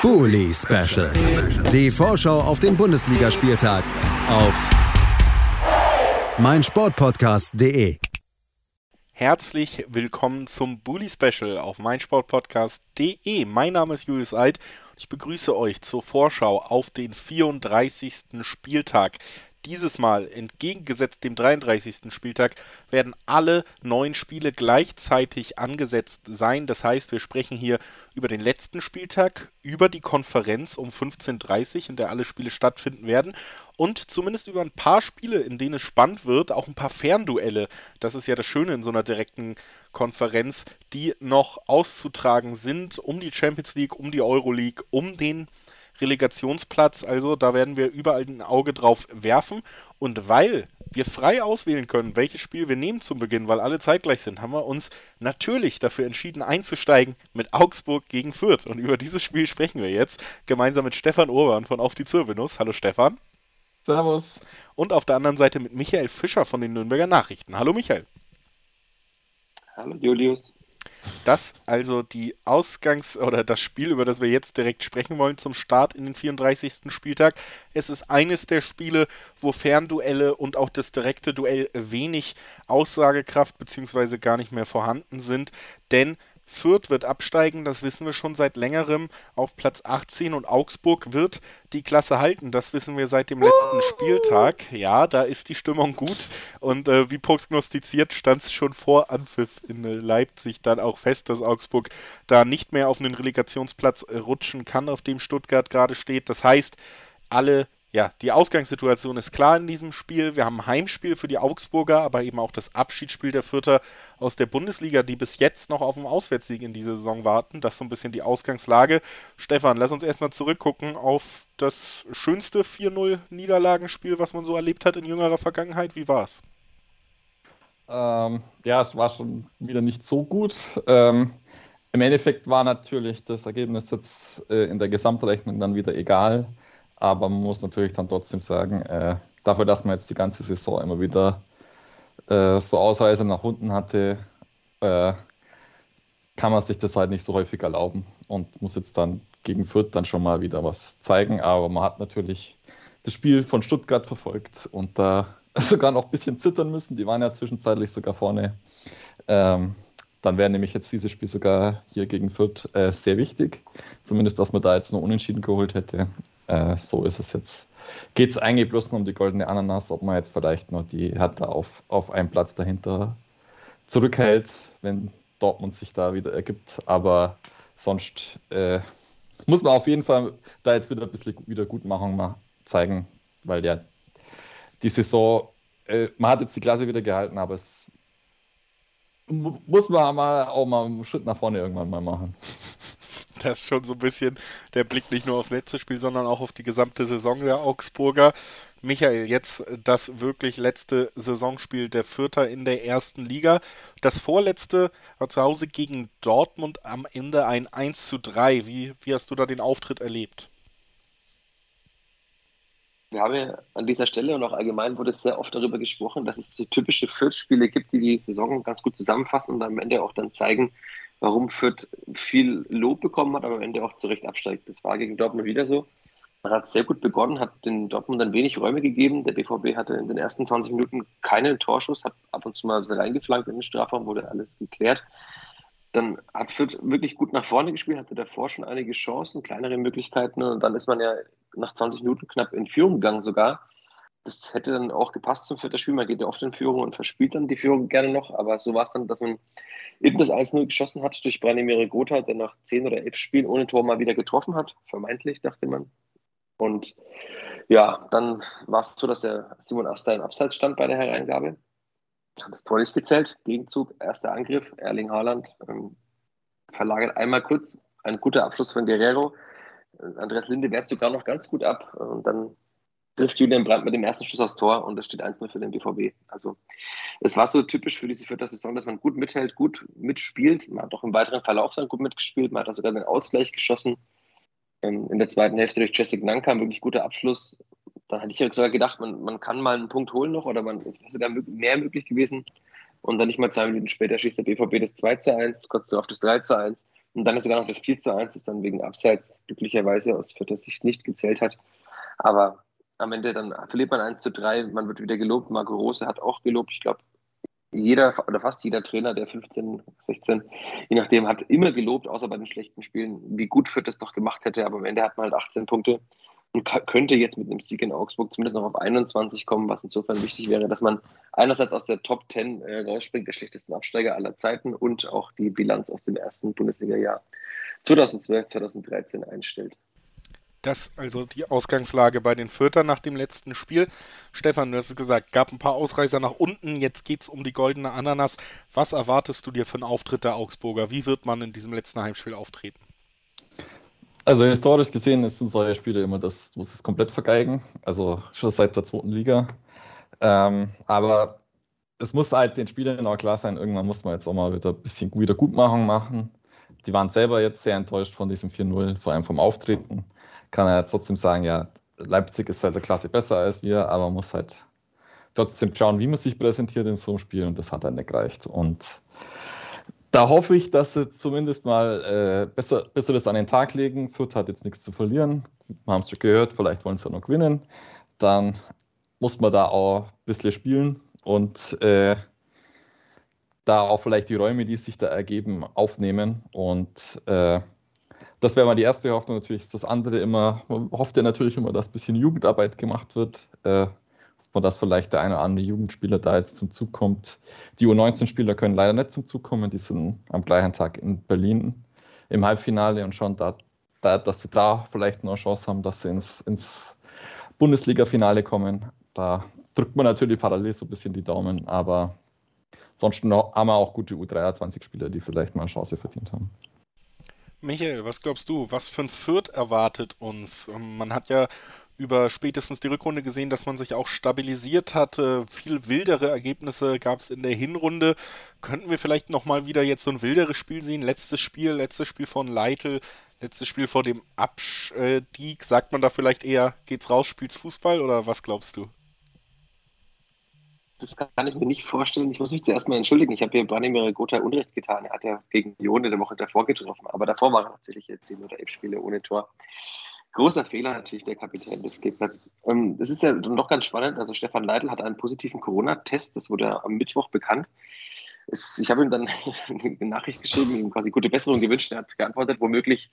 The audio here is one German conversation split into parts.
Bully Special. Die Vorschau auf den Bundesligaspieltag auf meinsportpodcast.de. Herzlich willkommen zum Bully Special auf meinsportpodcast.de. Mein Name ist Julius Eid ich begrüße euch zur Vorschau auf den 34. Spieltag dieses Mal, entgegengesetzt dem 33. Spieltag, werden alle neun Spiele gleichzeitig angesetzt sein. Das heißt, wir sprechen hier über den letzten Spieltag, über die Konferenz um 15.30 Uhr, in der alle Spiele stattfinden werden und zumindest über ein paar Spiele, in denen es spannend wird, auch ein paar Fernduelle. Das ist ja das Schöne in so einer direkten Konferenz, die noch auszutragen sind um die Champions League, um die Euroleague, um den Relegationsplatz. Also da werden wir überall ein Auge drauf werfen. Und weil wir frei auswählen können, welches Spiel wir nehmen zum Beginn, weil alle zeitgleich sind, haben wir uns natürlich dafür entschieden einzusteigen mit Augsburg gegen Fürth. Und über dieses Spiel sprechen wir jetzt gemeinsam mit Stefan Urban von Auf die Zirbelnuss. Hallo Stefan. Servus. Und auf der anderen Seite mit Michael Fischer von den Nürnberger Nachrichten. Hallo Michael. Hallo Julius. Das also die Ausgangs- oder das Spiel, über das wir jetzt direkt sprechen wollen zum Start in den 34. Spieltag. Es ist eines der Spiele, wo Fernduelle und auch das direkte Duell wenig Aussagekraft bzw. gar nicht mehr vorhanden sind, denn Fürth wird absteigen, das wissen wir schon seit längerem auf Platz 18 und Augsburg wird die Klasse halten, das wissen wir seit dem letzten Spieltag. Ja, da ist die Stimmung gut und äh, wie prognostiziert stand es schon vor Anpfiff in Leipzig dann auch fest, dass Augsburg da nicht mehr auf einen Relegationsplatz äh, rutschen kann, auf dem Stuttgart gerade steht. Das heißt, alle ja, die Ausgangssituation ist klar in diesem Spiel. Wir haben ein Heimspiel für die Augsburger, aber eben auch das Abschiedsspiel der Vierter aus der Bundesliga, die bis jetzt noch auf dem Auswärtssieg in dieser Saison warten. Das ist so ein bisschen die Ausgangslage. Stefan, lass uns erstmal zurückgucken auf das schönste 4-0-Niederlagenspiel, was man so erlebt hat in jüngerer Vergangenheit. Wie war's? Ähm, ja, es war schon wieder nicht so gut. Ähm, Im Endeffekt war natürlich das Ergebnis jetzt äh, in der Gesamtrechnung dann wieder egal. Aber man muss natürlich dann trotzdem sagen, äh, dafür, dass man jetzt die ganze Saison immer wieder äh, so Ausreise nach unten hatte, äh, kann man sich das halt nicht so häufig erlauben und muss jetzt dann gegen Fürth dann schon mal wieder was zeigen. Aber man hat natürlich das Spiel von Stuttgart verfolgt und da sogar noch ein bisschen zittern müssen. Die waren ja zwischenzeitlich sogar vorne. Ähm, dann wäre nämlich jetzt dieses Spiel sogar hier gegen Fürth äh, sehr wichtig. Zumindest, dass man da jetzt nur unentschieden geholt hätte. Äh, so ist es jetzt. Geht es eigentlich bloß nur um die goldene Ananas, ob man jetzt vielleicht noch die Hertha auf, auf einen Platz dahinter zurückhält, wenn Dortmund sich da wieder ergibt. Aber sonst äh, muss man auf jeden Fall da jetzt wieder ein bisschen Wiedergutmachung mal zeigen, weil ja die Saison, äh, man hat jetzt die Klasse wieder gehalten, aber es muss man auch mal einen Schritt nach vorne irgendwann mal machen. Das ist schon so ein bisschen der Blick nicht nur aufs letzte Spiel, sondern auch auf die gesamte Saison der Augsburger. Michael, jetzt das wirklich letzte Saisonspiel der Vierter in der ersten Liga. Das vorletzte war zu Hause gegen Dortmund am Ende ein 1 zu 3. Wie, wie hast du da den Auftritt erlebt? Wir haben ja an dieser Stelle und auch allgemein wurde sehr oft darüber gesprochen, dass es so typische Fürth-Spiele gibt, die die Saison ganz gut zusammenfassen und am Ende auch dann zeigen, warum Fürth viel Lob bekommen hat, aber am Ende auch zu Recht absteigt. Das war gegen Dortmund wieder so. Man hat sehr gut begonnen, hat den Dortmund dann wenig Räume gegeben. Der BVB hatte in den ersten 20 Minuten keinen Torschuss, hat ab und zu mal reingeflankt in den Strafraum, wurde alles geklärt. Dann hat Fürth wirklich gut nach vorne gespielt, hatte davor schon einige Chancen, kleinere Möglichkeiten und dann ist man ja nach 20 Minuten knapp in Führung gegangen sogar. Das hätte dann auch gepasst zum vierten Spiel. Man geht ja oft in Führung und verspielt dann die Führung gerne noch. Aber so war es dann, dass man eben das 1-0 geschossen hat durch Branimir Gotha, der nach 10 oder 11 Spielen ohne Tor mal wieder getroffen hat. Vermeintlich, dachte man. Und ja, dann war es so, dass der Simon Asta im Abseits stand bei der Hereingabe. Hat das Tor nicht gezählt. Gegenzug, erster Angriff. Erling Haaland ähm, verlagert einmal kurz. Ein guter Abschluss von Guerrero. Andreas Linde wehrt sogar noch ganz gut ab und dann trifft Julian Brandt mit dem ersten Schuss aufs Tor und es steht 1-0 für den BVB. Also es war so typisch für diese vierte Saison, dass man gut mithält, gut mitspielt. Man hat auch im weiteren Verlauf dann gut mitgespielt. Man hat sogar den Ausgleich geschossen. Ähm, in der zweiten Hälfte durch Jessic Nanka, ein wirklich guter Abschluss. Da hatte ich ja sogar gedacht, man, man kann mal einen Punkt holen noch oder man, es wäre sogar mehr möglich gewesen. Und dann nicht mal zwei Minuten später schießt der BVB das 2 zu 1, kurz darauf das 3 zu 1. Und dann ist sogar noch das 4 zu 1, das dann wegen Abseits glücklicherweise aus vierter Sicht nicht gezählt hat. Aber am Ende dann verliert man 1 zu 3, man wird wieder gelobt. Marco Rose hat auch gelobt. Ich glaube, jeder oder fast jeder Trainer der 15, 16, je nachdem, hat immer gelobt, außer bei den schlechten Spielen, wie gut Fürth das doch gemacht hätte. Aber am Ende hat man halt 18 Punkte und könnte jetzt mit einem Sieg in Augsburg zumindest noch auf 21 kommen, was insofern wichtig wäre, dass man einerseits aus der Top 10 äh, rausspringt, der schlechtesten Absteiger aller Zeiten und auch die Bilanz aus dem ersten Bundesliga-Jahr 2012, 2013 einstellt. Das also die Ausgangslage bei den Viertern nach dem letzten Spiel. Stefan, du hast es gesagt, gab ein paar Ausreißer nach unten. Jetzt geht es um die goldene Ananas. Was erwartest du dir für einen Auftritt der Augsburger? Wie wird man in diesem letzten Heimspiel auftreten? Also historisch gesehen sind solche Spiele immer das, muss es komplett vergeigen. Also schon seit der zweiten Liga. Ähm, aber es muss halt den Spielern auch klar sein, irgendwann muss man jetzt auch mal wieder ein bisschen Wiedergutmachung machen. Die waren selber jetzt sehr enttäuscht von diesem 4-0, vor allem vom Auftreten kann er trotzdem sagen, ja, Leipzig ist halt eine Klasse besser als wir, aber man muss halt trotzdem schauen, wie man sich präsentiert in so einem Spiel und das hat dann nicht gereicht. Und da hoffe ich, dass sie zumindest mal äh, besser, besseres an den Tag legen. Fürth hat jetzt nichts zu verlieren. Wir haben es schon gehört, vielleicht wollen sie ja noch gewinnen. Dann muss man da auch ein bisschen spielen und äh, da auch vielleicht die Räume, die sich da ergeben, aufnehmen und äh, das wäre mal die erste Hoffnung. Natürlich das andere immer, man hofft ja natürlich immer, dass ein bisschen Jugendarbeit gemacht wird. Äh, dass vielleicht der eine oder andere Jugendspieler da jetzt zum Zug kommt. Die U19-Spieler können leider nicht zum Zug kommen, die sind am gleichen Tag in Berlin im Halbfinale und schauen da, da dass sie da vielleicht noch eine Chance haben, dass sie ins, ins Bundesliga-Finale kommen. Da drückt man natürlich parallel so ein bisschen die Daumen, aber sonst haben wir auch gute U23-Spieler, die vielleicht mal eine Chance verdient haben. Michael, was glaubst du? Was für ein Fürth erwartet uns? Ähm, man hat ja über spätestens die Rückrunde gesehen, dass man sich auch stabilisiert hatte. Viel wildere Ergebnisse gab es in der Hinrunde. Könnten wir vielleicht nochmal wieder jetzt so ein wilderes Spiel sehen? Letztes Spiel, letztes Spiel von Leitl, letztes Spiel vor dem Abstieg. Sagt man da vielleicht eher, geht's raus, spielt's Fußball oder was glaubst du? Das kann ich mir nicht vorstellen. Ich muss mich zuerst mal entschuldigen. Ich habe hier Branimir Gotha Unrecht getan. Er hat ja gegen Jone der Woche davor getroffen. Aber davor waren tatsächlich jetzt zehn oder elf Spiele ohne Tor. Großer Fehler natürlich der Kapitän des Gegners. Ähm, es ist ja noch ganz spannend. Also Stefan Leitl hat einen positiven Corona-Test. Das wurde am Mittwoch bekannt. Ich habe ihm dann eine Nachricht geschrieben, ihm quasi gute Besserung gewünscht. Er hat geantwortet, womöglich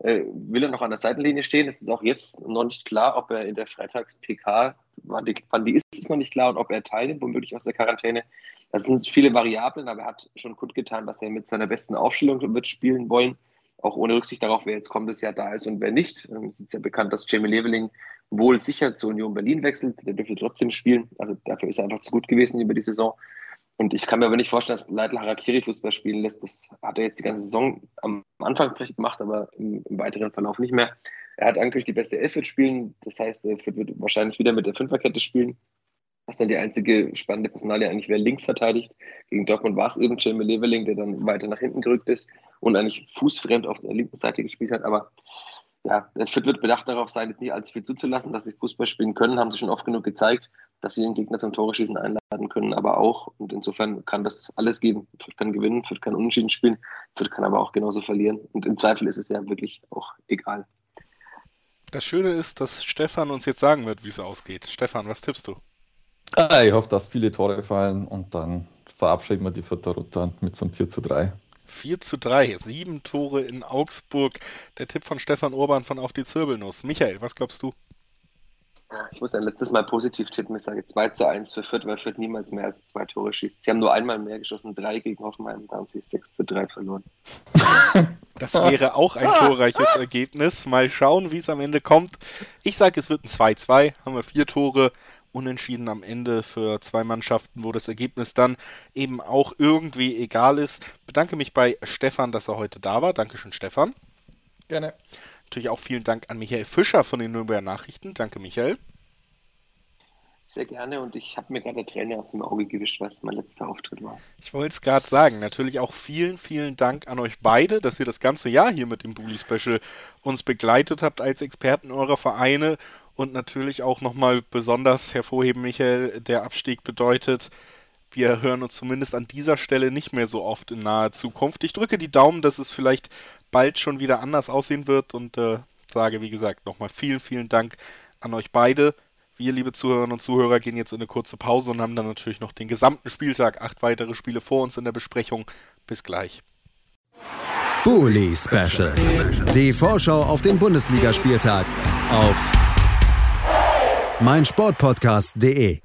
äh, will er noch an der Seitenlinie stehen. Es ist auch jetzt noch nicht klar, ob er in der Freitags-PK, wann die, wann die ist, ist noch nicht klar und ob er teilnimmt, womöglich aus der Quarantäne. Das sind viele Variablen, aber er hat schon kundgetan, dass er mit seiner besten Aufstellung wird spielen wollen, auch ohne Rücksicht darauf, wer jetzt kommendes Jahr da ist und wer nicht. Ähm, es ist ja bekannt, dass Jamie Leveling wohl sicher zur Union Berlin wechselt. Der dürfte trotzdem spielen. Also dafür ist er einfach zu gut gewesen über die Saison. Und ich kann mir aber nicht vorstellen, dass Leitl Harakiri Fußball spielen lässt. Das hat er jetzt die ganze Saison am Anfang vielleicht gemacht, aber im, im weiteren Verlauf nicht mehr. Er hat eigentlich die beste Elf spielen. Das heißt, er wird wahrscheinlich wieder mit der Fünferkette spielen. Was dann die einzige spannende Personalie eigentlich wer links verteidigt. Gegen Dortmund war es eben Jamie Leveling, der dann weiter nach hinten gerückt ist und eigentlich fußfremd auf der linken Seite gespielt hat. Aber ja, Fit wird bedacht darauf sein, jetzt nicht allzu viel zuzulassen, dass sie Fußball spielen können, haben sie schon oft genug gezeigt, dass sie den Gegner zum Tore schießen einladen können, aber auch. Und insofern kann das alles geben. Fürth kann gewinnen, Fürth kann unentschieden spielen, Fürth kann aber auch genauso verlieren. Und im Zweifel ist es ja wirklich auch egal. Das Schöne ist, dass Stefan uns jetzt sagen wird, wie es ausgeht. Stefan, was tippst du? Ah, ich hoffe, dass viele Tore fallen und dann verabschieden wir die Vierter Rutter mit so einem 4 zu 3. 4 zu 3, sieben Tore in Augsburg. Der Tipp von Stefan Urban von Auf die Zirbelnuss. Michael, was glaubst du? Ich muss ein letztes Mal positiv tippen. Ich sage 2 zu 1 für Fürth, weil Fürth niemals mehr als zwei Tore schießt. Sie haben nur einmal mehr geschossen, drei gegen Hoffenheim, da haben sie 6 zu 3 verloren. Das wäre auch ein torreiches Ergebnis. Mal schauen, wie es am Ende kommt. Ich sage, es wird ein 2-2. Haben wir vier Tore unentschieden am Ende für zwei Mannschaften, wo das Ergebnis dann eben auch irgendwie egal ist. Bedanke mich bei Stefan, dass er heute da war. Dankeschön, Stefan. Gerne. Natürlich auch vielen Dank an Michael Fischer von den Nürnberger Nachrichten. Danke, Michael. Sehr gerne und ich habe mir gerade Träne aus dem Auge gewischt, was mein letzter Auftritt war. Ich wollte es gerade sagen. Natürlich auch vielen, vielen Dank an euch beide, dass ihr das ganze Jahr hier mit dem Bully Special uns begleitet habt als Experten eurer Vereine und natürlich auch nochmal besonders hervorheben, Michael, der Abstieg bedeutet wir hören uns zumindest an dieser Stelle nicht mehr so oft in naher Zukunft. Ich drücke die Daumen, dass es vielleicht bald schon wieder anders aussehen wird und äh, sage, wie gesagt, nochmal vielen, vielen Dank an euch beide. Wir, liebe Zuhörerinnen und Zuhörer, gehen jetzt in eine kurze Pause und haben dann natürlich noch den gesamten Spieltag, acht weitere Spiele vor uns in der Besprechung. Bis gleich. Bully Special. Die Vorschau auf den Bundesligaspieltag auf meinsportpodcast.de.